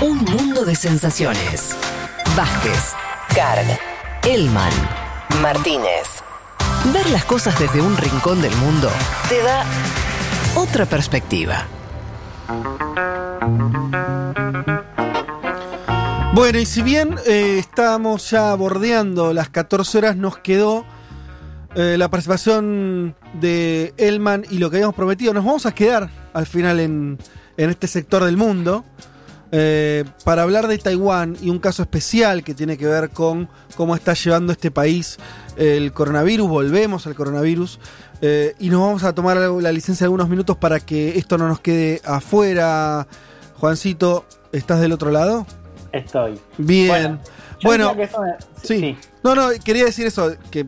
Un mundo de sensaciones. Vázquez, Carg, Elman, Martínez. Ver las cosas desde un rincón del mundo te da otra perspectiva. Bueno, y si bien eh, estamos ya bordeando las 14 horas, nos quedó eh, la participación de Elman y lo que habíamos prometido. Nos vamos a quedar al final en este sector del mundo eh, para hablar de Taiwán y un caso especial que tiene que ver con cómo está llevando este país el coronavirus. Volvemos al coronavirus eh, y nos vamos a tomar la licencia de algunos minutos para que esto no nos quede afuera. Juancito, ¿estás del otro lado? Estoy. Bien. Bueno, Bueno, diría que eso me- sí. sí. No, no, quería decir eso, que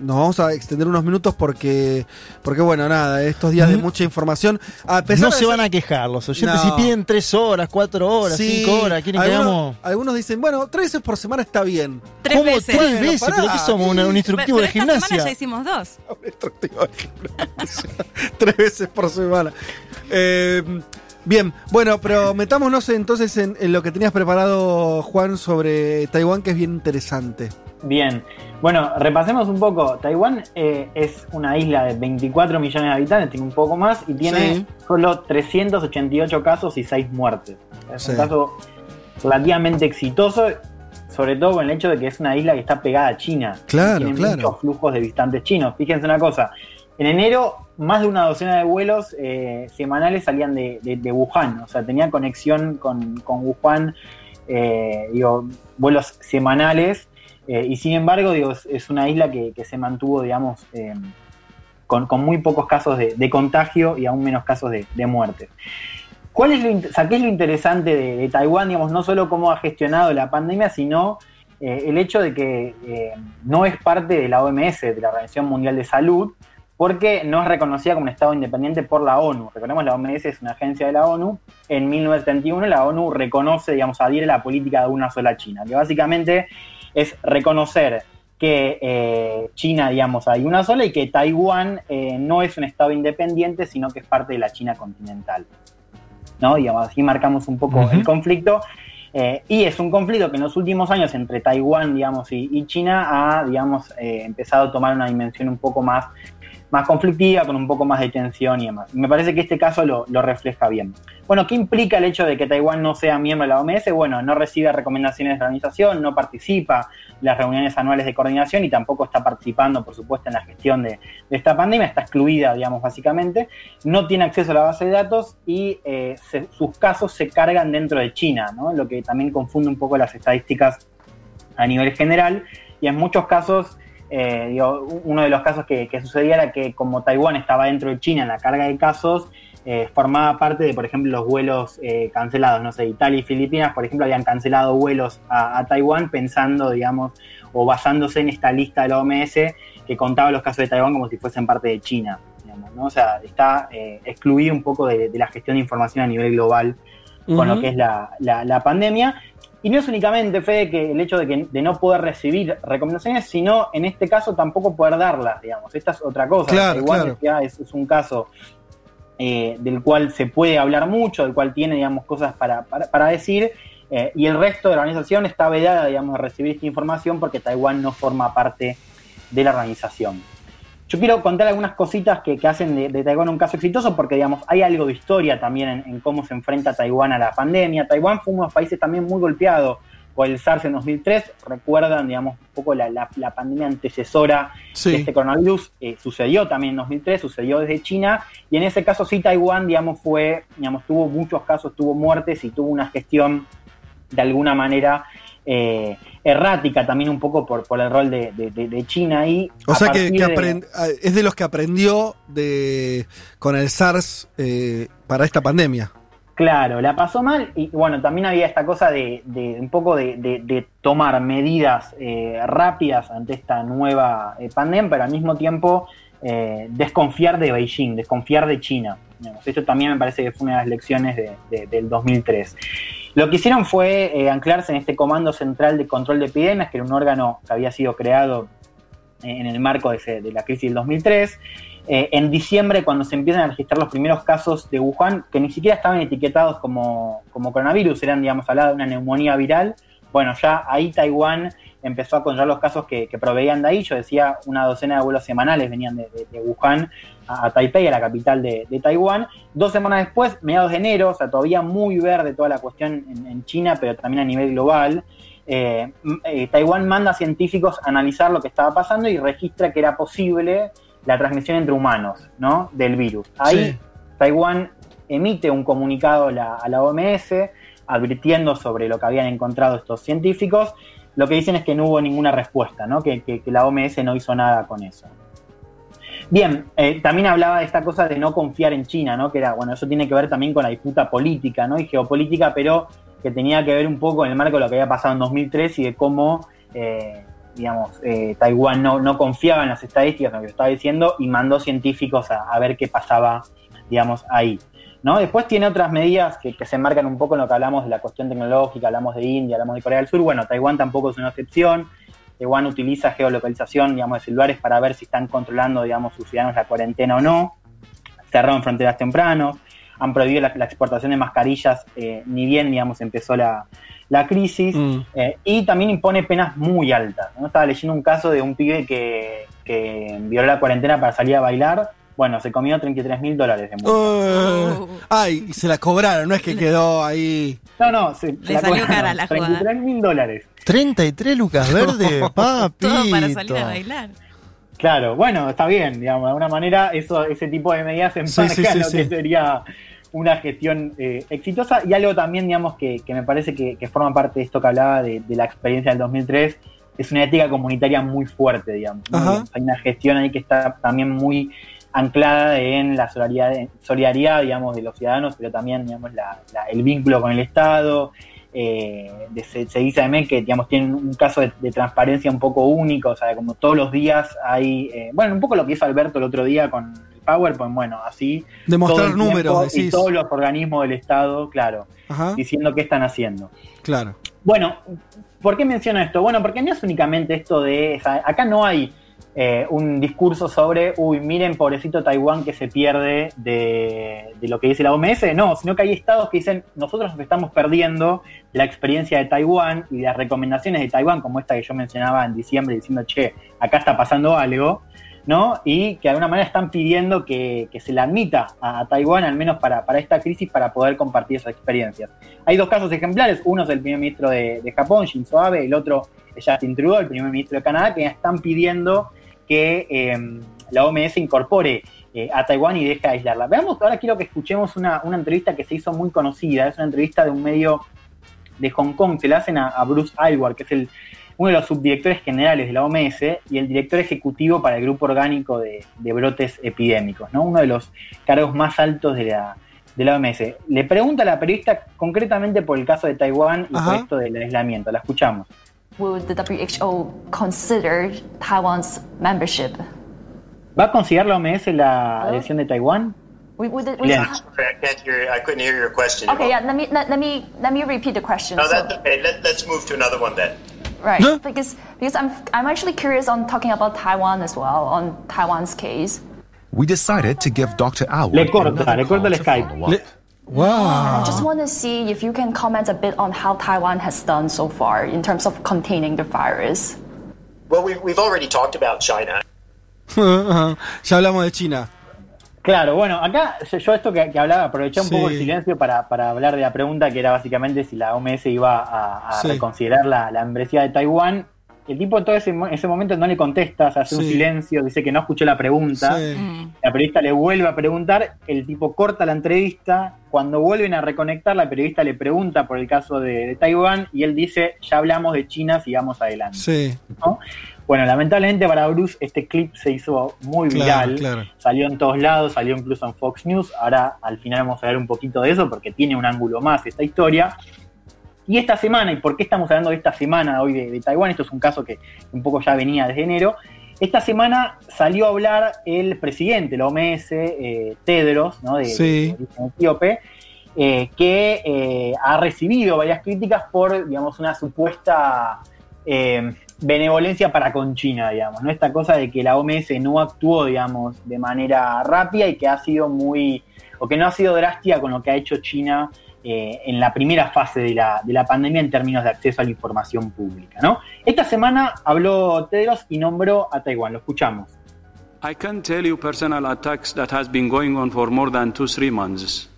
nos vamos a extender unos minutos porque, porque bueno, nada, estos días de mucha información, a pesar No de se ser- van a quejar los oyentes. No. Si piden tres horas, cuatro horas, Sí, cinco horas, quieren que algunos, hagamos. algunos dicen, bueno, tres veces por semana está bien. Tres ¿Cómo veces. tres veces? ¿Pero qué somos? ¿Un, un instructivo Pero de esta semana gimnasia? ya hicimos dos. Instructivo de gimnasia. tres veces por semana. Eh, bien, bueno, pero metámonos entonces en, en lo que tenías preparado, Juan, sobre Taiwán, que es bien interesante. Bien. Bueno, repasemos un poco. Taiwán eh, es una isla de 24 millones de habitantes, tiene un poco más y tiene Sí. solo 388 casos y 6 muertes. Es Sí. un caso relativamente exitoso, sobre todo con el hecho de que es una isla que está pegada a China. Claro, tiene claro. muchos flujos de visitantes chinos. Fíjense una cosa. En enero, más de una docena de vuelos eh, semanales salían de, de- Wuhan. O sea, tenía conexión con, con Wuhan, eh, vuelos semanales. eh, y sin embargo, digo, es, una isla que, que se mantuvo, digamos, con, con muy pocos casos de, de contagio y aún menos casos de, muerte. ¿Cuál es lo, qué es lo interesante de, Taiwán? Digamos, no solo cómo ha gestionado la pandemia, sino el hecho de que no es parte de la OMS, de la Organización Mundial de Salud, porque no es reconocida como un Estado independiente por la ONU. Recordemos, la OMS es una agencia de la ONU. En 1971 la ONU reconoce, digamos, adhiere a la política de una sola China, que básicamente es reconocer que eh, China, digamos, hay una sola y que Taiwán eh, no es un Estado independiente, sino que es parte de la China continental. ¿No? Digamos, así marcamos un poco el conflicto. Eh, y es un conflicto que en los últimos años entre Taiwán, digamos, y, y China ha, digamos, empezado a tomar una dimensión un poco más, más conflictiva, con un poco más de tensión y demás. Me parece que este caso lo, lo refleja bien. Bueno, ¿qué implica el hecho de que Taiwán no sea miembro de la OMS? Bueno, no recibe recomendaciones de la organización, no participa en las reuniones anuales de coordinación y tampoco está participando, por supuesto, en la gestión de, esta pandemia, está excluida, digamos, básicamente, no tiene acceso a la base de datos y eh, sus casos se cargan dentro de China, ¿no? lo que también confunde un poco las estadísticas a nivel general y en muchos casos eh, digo, uno de los casos que, que sucedía era que como Taiwán estaba dentro de China en la carga de casos, eh, formaba parte de, por ejemplo, los vuelos eh, cancelados. No sé, Italia y Filipinas, por ejemplo, habían cancelado vuelos a, a Taiwán pensando, digamos, o basándose en esta lista de la OMS que contaba los casos de Taiwán como si fuesen parte de China. Digamos, ¿no? O sea, está eh, excluido un poco de, de la gestión de información a nivel global con lo que es la, la- la pandemia. Y no es únicamente, Fede, que el hecho de, que, de no poder recibir recomendaciones, sino en este caso tampoco poder darlas, digamos. Esta es otra cosa. Claro, Igual claro. es, es un caso eh, del cual se puede hablar mucho, del cual tiene, digamos, cosas para, para, para decir, eh, y el resto de la organización está vedada, digamos, de recibir esta información porque Taiwán no forma parte de la organización. Yo quiero contar algunas cositas que, que hacen de, de Taiwán un caso exitoso porque, digamos, hay algo de historia también en, en cómo se enfrenta Taiwán a la pandemia. Taiwán fue uno de los países también muy golpeado por el SARS en 2003. Recuerdan, digamos, un poco la, la- la pandemia antecesora de Sí. este coronavirus. eh, sucedió también en 2003, sucedió desde China. Y en ese caso sí Taiwán, digamos, fue, digamos, tuvo muchos casos, tuvo muertes y tuvo una gestión de alguna manera eh, errática también un poco por, por el rol de, de- de- de China ahí. O sea que, aprend- ah, es de los que aprendió de con el SARS eh, para esta pandemia. Claro, la pasó mal y bueno, también había esta cosa de, de un poco de, de- de tomar medidas eh, rápidas ante esta nueva eh, pandemia, pero al mismo tiempo eh, desconfiar de Beijing, desconfiar de China. Esto también me parece que fue una de las lecciones de- de- del 2003. Lo que hicieron fue eh, anclarse en este Comando Central de Control de Epidemias, que era un órgano que había sido creado en el marco de, ese- de la crisis del 2003. eh, en diciembre, cuando se empiezan a registrar los primeros casos de Wuhan, que ni siquiera estaban etiquetados como, coronavirus, eran, digamos, hablaba de una neumonía viral, bueno, ya ahí Taiwán empezó a controlar los casos que, que proveían de ahí. Yo decía, una docena de vuelos semanales venían de, de- de Wuhan a, a Taipei, a la capital de, de Taiwán. Dos semanas después, mediados de enero, o sea, todavía muy verde toda la cuestión en, en China, pero también a nivel global. eh, eh, Taiwán manda a científicos a analizar lo que estaba pasando y registra que era posible la transmisión entre humanos, ¿no? Del virus. Ahí Sí. Taiwán emite un comunicado la, a la OMS advirtiendo sobre lo que habían encontrado estos científicos. Lo que dicen es que no hubo ninguna respuesta, ¿no? que, la OMS no hizo nada con eso. Bien, eh, también hablaba de esta cosa de no confiar en China, ¿no? que era, bueno, eso tiene que ver también con la disputa política ¿no? y geopolítica, pero que tenía que ver un poco en el marco de lo que había pasado en 2003 y de cómo, eh, digamos, eh, Taiwán no, confiaba en las estadísticas, en lo que estaba diciendo, y mandó científicos a, a ver qué pasaba, digamos, ahí. ¿No? Después tiene otras medidas que, que se enmarcan un poco en lo que hablamos de la cuestión tecnológica, hablamos de India, hablamos de Corea del Sur. Bueno, Taiwán tampoco es una excepción. Taiwán utiliza geolocalización, digamos, de celulares para ver si están controlando, digamos, sus ciudadanos la cuarentena o no. Cerraron fronteras tempranos, han prohibido la, la exportación de mascarillas, eh, ni bien, digamos, empezó la, la crisis. Mm. Eh, y también impone penas muy altas. ¿no? Estaba leyendo un caso de un pibe que, que violó la cuarentena para salir a bailar. Bueno, se comió 33 mil dólares de multa. Uh. ay, y se la cobraron, no es que quedó ahí. No, no, se, se Le salió cobraron cara la jugada. 33 mil dólares. 33 lucas verde, papito. Todo para salir a bailar. Claro, bueno, está bien, digamos, de alguna manera eso, ese tipo de medidas Sí, enmarcan sí, sí, lo sí. que sería una gestión eh, exitosa y algo también, digamos, que, que me parece que, que forma parte de esto que hablaba de, de la experiencia del 2003, es una ética comunitaria muy fuerte, digamos. Hay una gestión ahí que está también muy anclada en la solidaridad, solidaridad digamos, de los ciudadanos, pero también, digamos, la- la- el vínculo con el Estado. Eh, de- se, se dice también que, digamos, tienen un caso de, de transparencia un poco único, o sea, como todos los días hay, eh, bueno, un poco lo que hizo Alberto el otro día con el PowerPoint, bueno, así. Demostrar números, Y decís. todos los organismos del Estado, claro, Ajá, diciendo qué están haciendo. claro. Bueno, ¿por qué menciono esto? Bueno, porque no es únicamente esto de. o sea, acá no hay eh, un discurso sobre, uy, miren, pobrecito Taiwán que se pierde de, de lo que dice la OMS. No, sino que hay estados que dicen, nosotros nos estamos perdiendo la experiencia de Taiwán y las recomendaciones de Taiwán, como esta que yo mencionaba en diciembre, diciendo, che, acá está pasando algo. ¿No? Y que de alguna manera están pidiendo que, se le admita a, Taiwán, al menos para, para esta crisis, para poder compartir esas experiencias. Hay dos casos ejemplares, uno es el primer ministro de, Japón, Shinzo Abe, el otro es Justin Trudeau, el primer ministro de Canadá, que están pidiendo que eh, la OMS incorpore eh, a Taiwán y deje de aislarla. Veamos, ahora quiero que escuchemos una, una entrevista que se hizo muy conocida, es una entrevista de un medio de Hong Kong, se la hacen a, a Bruce Aylward, que es el, uno de los subdirectores generales de la OMS y el director ejecutivo para el grupo orgánico de, de brotes epidémicos, ¿no? uno de los cargos más altos de la, de la OMS. Le pregunta a la periodista concretamente por el caso de Taiwán y Ajá. por esto del aislamiento. La escuchamos. Will the WHO consider Taiwan's membership? ¿Va a considerar la OMS la adhesión de Taiwán? We, we, we, Yeah. Sorry, I can't hear. I couldn't hear your question. Okay, yeah. Let me let, let me let me repeat the question. No, So- that's okay. Let, let's move to another one then. Right, Huh? because because I'm I'm actually curious on talking about Taiwan as well on Taiwan's case. We decided to give Dr. Alwood Le corta, another le corta call el to Skype. Le- wow. I just want to see if you can comment a bit on how Taiwan has done so far in terms of containing the virus. Well, we've, we've already talked about China. Ajá. ya hablamos de China. Claro, bueno, acá yo esto que, que hablaba, aproveché un Sí. poco el silencio para, para hablar de la pregunta que era básicamente si la OMS iba a, a Sí. reconsiderar la, la membresía de Taiwán. El tipo en todo ese, mo- ese momento no le contesta, se hace un silencio, dice que no escuchó la pregunta. Sí. Mm. La periodista le vuelve a preguntar, el tipo corta la entrevista, cuando vuelven a reconectar, la periodista le pregunta por el caso de, de Taiwán y él dice, ya hablamos de China, sigamos adelante. Sí, ¿no? Bueno, lamentablemente para Bruce este clip se hizo muy viral, claro. salió en todos lados, salió incluso en Fox News, ahora al final vamos a ver un poquito de eso porque tiene un ángulo más esta historia. Y esta semana, ¿y por qué estamos hablando de esta semana hoy de, de Taiwán? Esto es un caso que un poco ya venía desde enero. Esta semana salió a hablar el presidente de la OMS, eh, Tedros, ¿no? de, Sí. de origen etíope, eh, que eh, ha recibido varias críticas por, digamos, una supuesta eh, benevolencia para con China, digamos, ¿no? Esta cosa de que la OMS no actuó, digamos, de manera rápida y que ha sido muy, o que no ha sido drástica con lo que ha hecho China eh, en la primera fase de la, de la pandemia en términos de acceso a la información pública, ¿no? Esta semana habló Tedros y nombró a Taiwán, lo escuchamos. I can tell you personal attacks that has been going on for more than two, three months.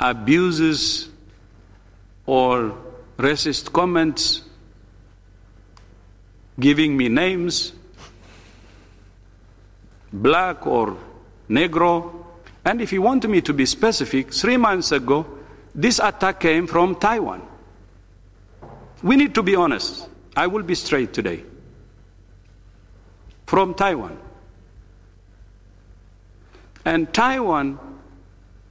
Abuses or racist comments, giving me names, black or negro. And if you want me to be specific, three months ago, this attack came from Taiwan. We need to be honest. I will be straight today. From Taiwan. And Taiwan,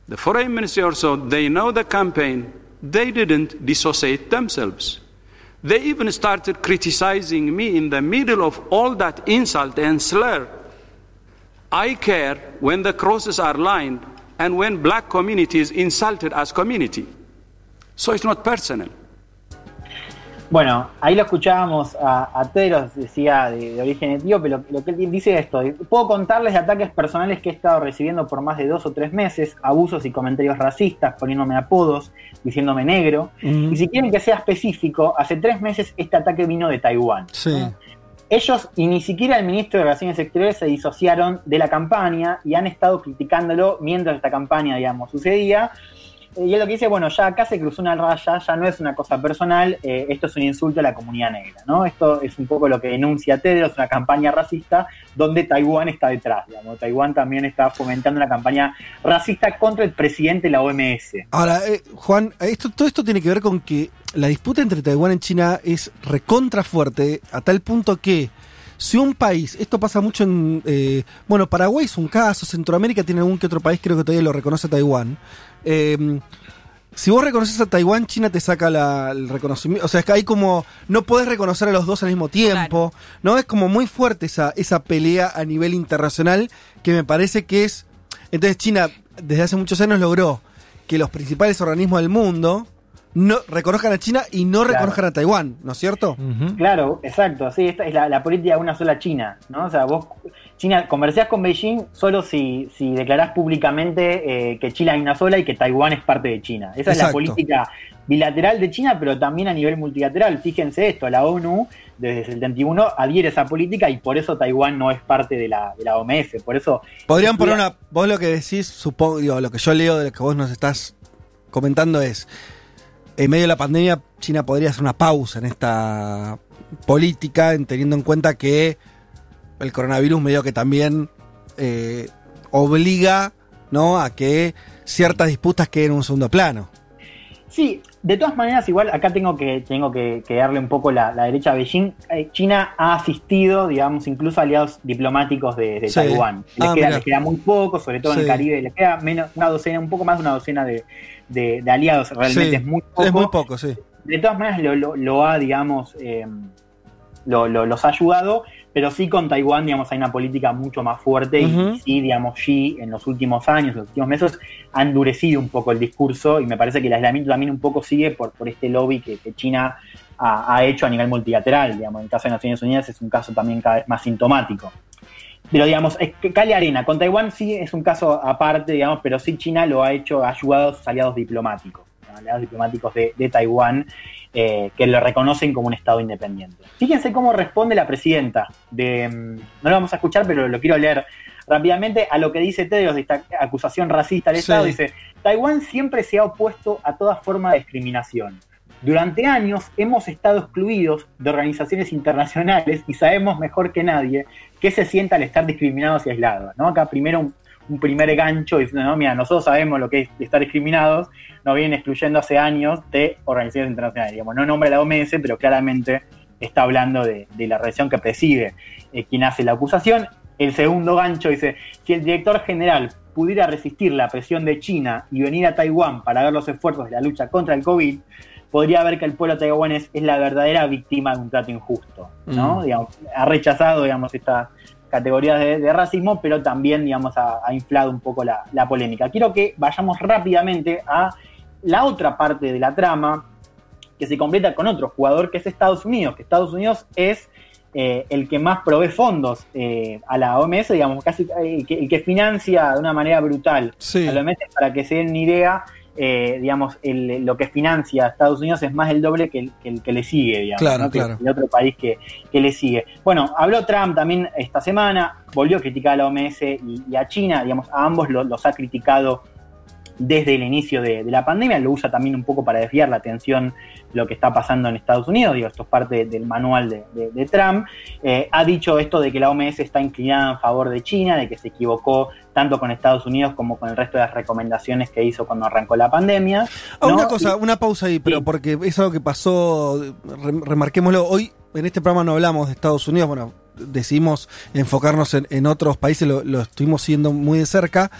the foreign ministry also, they know the campaign. They didn't dissociate themselves. They even started criticizing me in the middle of all that insult and slur. I care when the crosses are lined and when black community is insulted as community. So it's not personal. Bueno, ahí lo escuchábamos a, a Tedros, decía de, de origen etíope, lo, lo que él dice es esto, puedo contarles de ataques personales que he estado recibiendo por más de dos o tres meses, abusos y comentarios racistas, poniéndome apodos, diciéndome negro, y si quieren que sea específico, hace tres meses este ataque vino de Taiwán. Sí. Ellos y ni siquiera el ministro de Relaciones Exteriores se disociaron de la campaña y han estado criticándolo mientras esta campaña, digamos, sucedía. Y él lo que dice, bueno, ya acá se cruzó una raya, ya no es una cosa personal, eh, esto es un insulto a la comunidad negra, ¿no? Esto es un poco lo que denuncia Tedros, una campaña racista donde Taiwán está detrás, digamos. Taiwán también está fomentando una campaña racista contra el presidente de la OMS. Ahora, eh, Juan, esto, todo esto tiene que ver con que la disputa entre Taiwán y China es recontra fuerte, a tal punto que si un país, esto pasa mucho en, eh, bueno, Paraguay es un caso, Centroamérica tiene algún que otro país, creo que todavía lo reconoce Taiwán. Eh, si vos reconoces a Taiwán, China te saca la- el reconocimiento. O sea, es que hay como. No podés reconocer a los dos al mismo tiempo. ¿No? Es como muy fuerte esa, esa pelea a nivel internacional que me parece que es. Entonces, China, desde hace muchos años, logró que los principales organismos del mundo no reconozcan a China y no Claro. reconozcan a Taiwán, ¿no es cierto? Claro, exacto, sí, esta es la, la política de una sola China, ¿no? O sea, vos, China, conversás con Beijing solo si, si declarás públicamente eh, que China hay una sola y que Taiwán es parte de China. Esa es la política bilateral de China, pero también a nivel multilateral. Fíjense esto, la ONU desde el 71 adhiere esa política y por eso Taiwán no es parte de la, de la OMS, por eso... Podrían poner una. Vos lo que decís, supongo, digo, lo que yo leo de lo que vos nos estás comentando es. En medio de la pandemia, China podría hacer una pausa en esta política, en- teniendo en cuenta que el coronavirus medio que también eh, obliga ¿no? a que ciertas disputas queden en un segundo plano. Sí, de todas maneras, igual acá tengo que, tengo que, que darle un poco la, la derecha a Beijing. Eh, China ha asistido, digamos, incluso a aliados diplomáticos de, de Sí. Taiwán. Les, Ah, queda, les queda muy poco, sobre todo en el Caribe, les queda menos, una docena, un poco más de una docena de, de- de aliados. Realmente Sí, es muy poco. Es muy poco, sí. De todas maneras, lo, lo- lo ha, digamos, eh, lo- lo- los ha ayudado, pero sí con Taiwán, digamos, hay una política mucho más fuerte y sí, digamos, Xi en los últimos años, en los últimos meses, ha endurecido un poco el discurso y me parece que el aislamiento también un poco sigue por, por este lobby que, que China ha, ha hecho a nivel multilateral, digamos, en el caso de Naciones Unidas es un caso también cada vez más sintomático. Pero digamos, es que Cali Arena, con Taiwán sí es un caso aparte, digamos, pero sí China lo ha hecho, ha ayudado a sus aliados diplomáticos, aliados diplomáticos de, de Taiwán, eh, que lo reconocen como un Estado independiente. Fíjense cómo responde la presidenta de, mm, no lo vamos a escuchar, pero lo quiero leer rápidamente a lo que dice Tedros de esta acusación racista al Sí. Estado. Dice, Taiwán siempre se ha opuesto a toda forma de discriminación. Durante años hemos estado excluidos de organizaciones internacionales y sabemos mejor que nadie qué se siente al estar discriminados y aislados. ¿no? Acá primero un, un primer gancho diciendo, no, mira, nosotros sabemos lo que es estar discriminados, nos vienen excluyendo hace años de organizaciones internacionales. Digamos, no nombra la OMS, pero claramente está hablando de, de la relación que preside eh, quien hace la acusación. El segundo gancho dice, si el director general pudiera resistir la presión de China y venir a Taiwán para ver los esfuerzos de la lucha contra el COVID, podría ver que el pueblo taiwanés es la verdadera víctima de un trato injusto. ¿no? Mm. Digamos, ha rechazado digamos, estas categorías de, de racismo, pero también digamos, ha, ha inflado un poco la, la polémica. Quiero que vayamos rápidamente a la otra parte de la trama, que se completa con otro jugador que es Estados Unidos, que Estados Unidos es eh, el que más provee fondos eh, a la OMS, digamos, casi eh, el que, el que financia de una manera brutal Sí. a la OMS, para que se den una idea, eh, digamos, el- lo que financia a Estados Unidos es más del doble que el que, el que le sigue, digamos, Claro, ¿no? Que claro. el otro país que, que le sigue. Bueno, habló Trump también esta semana, volvió a criticar a la OMS y, y a China, digamos, a ambos lo- los ha criticado desde el inicio de, de la pandemia, lo usa también un poco para desviar la atención de lo que está pasando en Estados Unidos, digo, esto es parte del manual de, de- de Trump, Eh, ha dicho esto de que la OMS está inclinada en favor de China, de que se equivocó tanto con Estados Unidos como con el resto de las recomendaciones que hizo cuando arrancó la pandemia. Ah, ¿no? una cosa, una pausa ahí, pero Sí. porque es algo que pasó, re- remarquémoslo, hoy en este programa no hablamos de Estados Unidos, bueno, decidimos enfocarnos en, en otros países, lo, lo estuvimos siguiendo muy de cerca,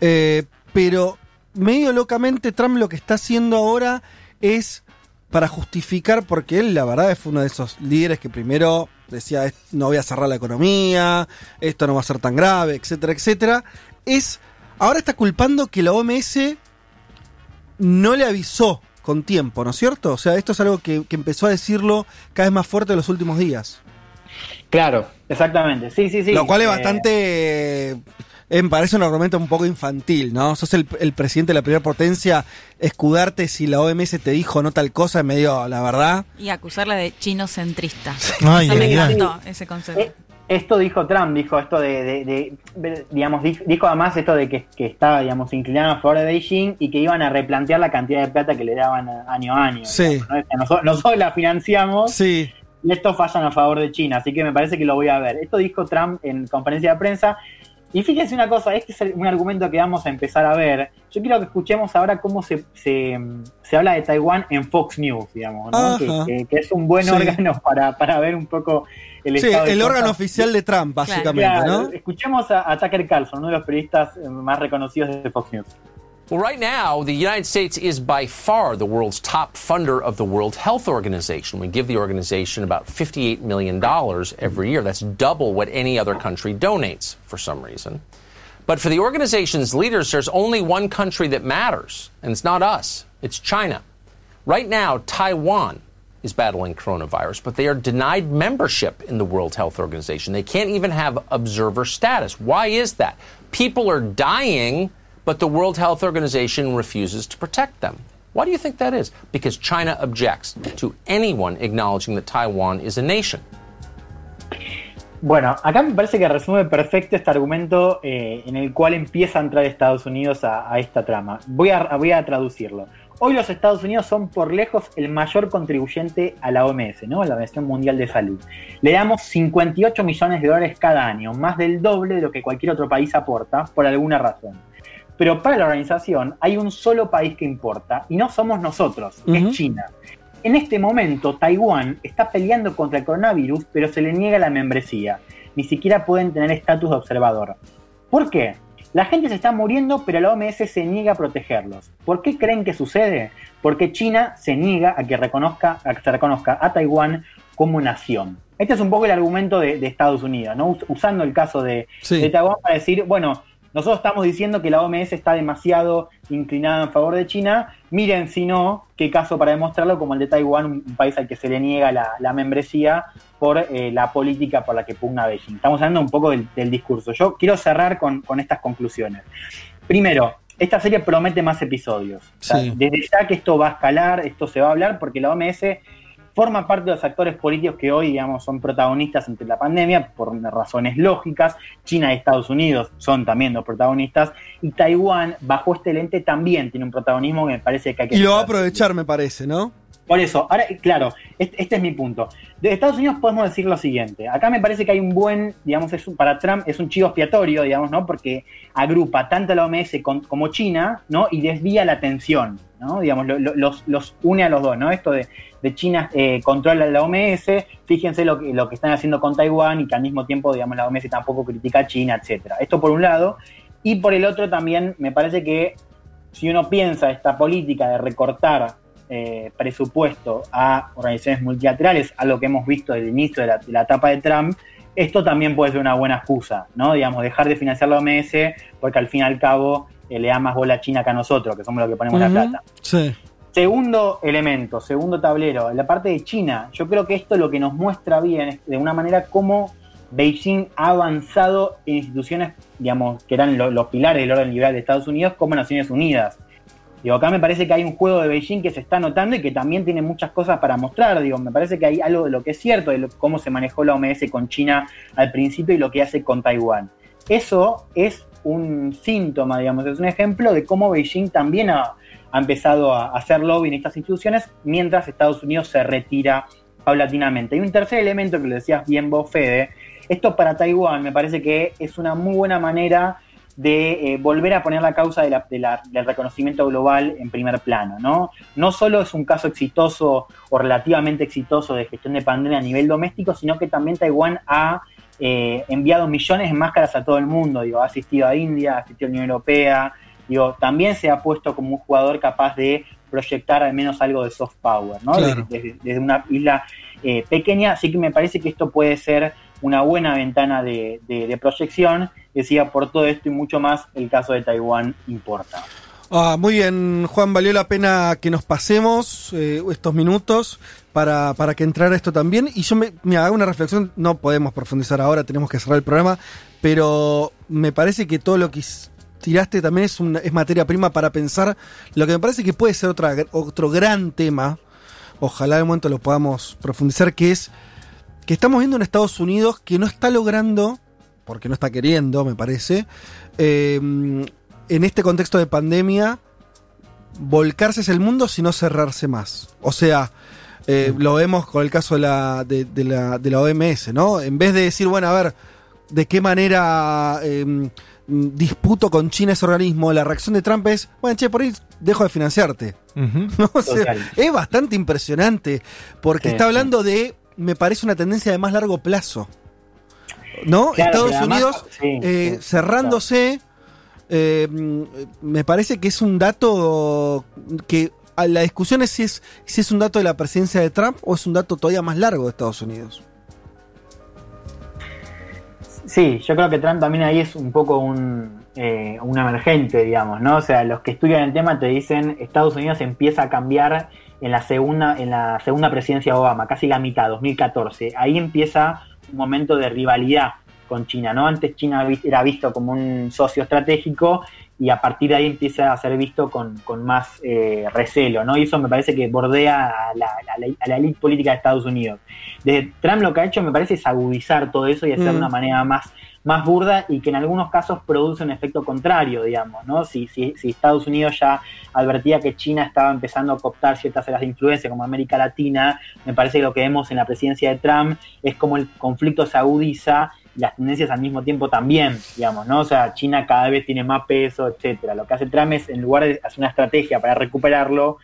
eh, pero medio locamente Trump lo que está haciendo ahora es para justificar, porque él la verdad fue uno de esos líderes que primero decía, "Es- no voy a cerrar la economía, esto no va a ser tan grave, etcétera, etcétera, es, ahora está culpando que la OMS no le avisó con tiempo, ¿no es cierto? O sea, esto es algo que, que empezó a decirlo cada vez más fuerte en los últimos días. Claro, exactamente, sí, sí, sí. Lo cual es Eh, bastante... eh, me parece un argumento un poco infantil, ¿no? Sos el, el presidente de la primera potencia, escudarte si la OMS te dijo no tal cosa, es medio, la verdad. Y acusarla de chino centrista. Ay, Eso me ay, ay. encantó, ese concepto. Eh, Esto dijo Trump, dijo esto de, de- de- de- digamos, di- dijo además esto de que, que estaba, digamos, inclinado a favor de Beijing y que iban a replantear la cantidad de plata que le daban año a año. Sí. digamos, ¿no? Es que Nosotros, nosotros la financiamos Sí, y estos fallan a favor de China, así que me parece que lo voy a ver. Esto dijo Trump en conferencia de prensa. Y fíjense una cosa, este es un argumento que vamos a empezar a ver. Yo quiero que escuchemos ahora cómo se, se, se habla de Taiwán en Fox News, digamos, ¿no? que, Ajá. que- que es un buen Sí. órgano para, para ver un poco el sí estado de el órgano cosas. oficial de Trump, básicamente, Claro, ¿no? Escuchemos a, a Tucker Carlson, uno de los periodistas más reconocidos de Fox News. Well, right now, the United States is by far the world's top funder of the World Health Organization. We give the organization about $58 million every year. That's double what any other country donates for some reason. But for the organization's leaders, there's only one country that matters, and it's not us, it's China. Right now, Taiwan is battling coronavirus, but they are denied membership in the World Health Organization. They can't even have observer status. Why is that? People are dying, but the World Health Organization refuses to protect them. Why do you think that is? Because China objects to anyone acknowledging that Taiwan is a nation. Bueno, acá me parece que resume perfecto este argumento eh, en el cual empieza a entrar Estados Unidos a, a esta trama. Voy a, voy a traducirlo. Hoy los Estados Unidos son por lejos el mayor contribuyente a la OMS, ¿no? a la Organización Mundial de Salud. Le damos 58 millones de dólares cada año, más del doble de lo que cualquier otro país aporta, por alguna razón. Pero para la organización hay un solo país que importa, y no somos nosotros, Ujú. es China. En este momento, Taiwán está peleando contra el coronavirus, pero se le niega la membresía. Ni siquiera pueden tener estatus de observador. ¿Por qué? La gente se está muriendo, pero la OMS se niega a protegerlos. ¿Por qué creen que sucede? Porque China se niega a que, reconozca, a que se reconozca a Taiwán como nación. Este es un poco el argumento de, de Estados Unidos, ¿no? Us- usando el caso de, Sí. de Taiwán para decir, bueno, nosotros estamos diciendo que la OMS está demasiado inclinada en favor de China. Miren, si no, qué caso para demostrarlo, como el de Taiwán, un país al que se le niega la, la membresía por eh, la política por la que pugna Beijing. Estamos hablando un poco del, del discurso. Yo quiero cerrar con, con estas conclusiones. Primero, esta serie promete más episodios. O sea, Sí. Desde ya que esto va a escalar, esto se va a hablar, porque la OMS forma parte de los actores políticos que hoy, digamos, son protagonistas entre la pandemia por razones lógicas. China y Estados Unidos son también los protagonistas. Y Taiwán, bajo este lente, también tiene un protagonismo que me parece que hay que... Y lo va a aprovechar, me parece, ¿no? Por eso, ahora, claro, este, este es mi punto. De Estados Unidos podemos decir lo siguiente. Acá me parece que hay un buen, digamos, es un- para Trump es un chivo expiatorio, digamos, ¿no? Porque agrupa tanto a la OMS con- como China, ¿no? Y desvía la atención, ¿no? Digamos, lo- lo- los, los une a los dos, ¿no? Esto de, de China eh, controla la OMS, fíjense lo que, lo que están haciendo con Taiwán y que al mismo tiempo, digamos, la OMS tampoco critica a China, etcétera. Esto por un lado. Y por el otro también me parece que si uno piensa esta política de recortar eh, presupuesto a organizaciones multilaterales, algo que hemos visto desde el inicio de la, de la etapa de Trump, esto también puede ser una buena excusa, ¿no? Digamos, dejar de financiar la OMS porque al fin y al cabo eh, le da más bola a China que a nosotros, que somos los que ponemos la plata. Sí. Segundo elemento, segundo tablero, la parte de China. Yo creo que esto lo que nos muestra bien es de una manera cómo Beijing ha avanzado en instituciones, digamos, que eran lo- los pilares del orden liberal de Estados Unidos, como Naciones Unidas. Digo, acá me parece que hay un juego de Beijing que se está notando y que también tiene muchas cosas para mostrar. Digo, me parece que hay algo de lo que es cierto, de cómo se manejó la OMS con China al principio y lo que hace con Taiwán. Eso es un síntoma, digamos, es un ejemplo de cómo Beijing también ha, ha empezado a hacer lobby en estas instituciones mientras Estados Unidos se retira paulatinamente. Y un tercer elemento que lo decías bien vos, Fede, esto para Taiwán me parece que es una muy buena manera de eh, volver a poner la causa de la- de la- del reconocimiento global en primer plano, ¿no? No solo es un caso exitoso o relativamente exitoso de gestión de pandemia a nivel doméstico, sino que también Taiwán ha eh, enviado millones de máscaras a todo el mundo, digo, ha asistido a India, ha asistido a la Unión Europea, digo, también se ha puesto como un jugador capaz de proyectar al menos algo de soft power, ¿no? Claro. Desde, desde una isla eh, pequeña, así que me parece que esto puede ser una buena ventana de, proyección. Decía, por todo esto y mucho más, el caso de Taiwán importa. Ah, muy bien, Juan, valió la pena que nos pasemos eh, estos minutos para, para que entrara esto también. Y yo me, me hago una reflexión, no podemos profundizar ahora, tenemos que cerrar el programa, pero me parece que todo lo que tiraste también es, una- es materia prima para pensar lo que me parece que puede ser otra, otro gran tema, ojalá de momento lo podamos profundizar, que es que estamos viendo en Estados Unidos que no está logrando, porque no está queriendo, me parece, eh, en este contexto de pandemia, volcarse hacia el mundo, sino cerrarse más. O sea, eh, lo vemos con el caso de la, de, de la, de la OMS, ¿no? En vez de decir, bueno, a ver, ¿de qué manera eh, mm, disputo con China ese organismo? La reacción de Trump es, bueno, che, por ahí dejo de financiarte. ¿No? O sea, Total. es bastante impresionante, porque Sí, está sí. hablando de, me parece una tendencia de más largo plazo. ¿No? Claro, Estados además- Unidos sí, eh, sí, cerrándose, eh, me parece que es un dato que a la discusión es si, es si es un dato de la presidencia de Trump o es un dato todavía más largo de Estados Unidos. Sí, yo creo que Trump también ahí es un poco un, eh, un emergente, digamos, ¿no? O sea, los que estudian el tema te dicen Estados Unidos empieza a cambiar en la segunda, en la segunda presidencia de Obama, casi la mitad, 2014. Ahí empieza un momento de rivalidad con China, ¿no? Antes China era visto como un socio estratégico y a partir de ahí empieza a ser visto con, con más eh, recelo, ¿no? Y eso me parece que bordea a la, a la- a la elite política de Estados Unidos. Desde Trump lo que ha hecho me parece es agudizar todo eso y hacer de Mm. una manera más, más burda y que en algunos casos produce un efecto contrario, digamos, ¿no? Si, si, si Estados Unidos ya advertía que China estaba empezando a cooptar ciertas áreas de influencia como América Latina, me parece que lo que vemos en la presidencia de Trump es como el conflicto se agudiza las tendencias al mismo tiempo también, digamos, ¿no? O sea, China cada vez tiene más peso, etcétera. Lo que hace Trump es, en lugar de hacer una estrategia para recuperarlo,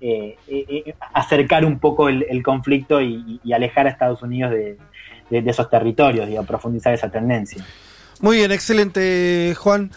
eh, eh, eh, acercar un poco el, conflicto y, y alejar a Estados Unidos de, de- de esos territorios, digo, profundizar esa tendencia. Muy bien, excelente, Juan.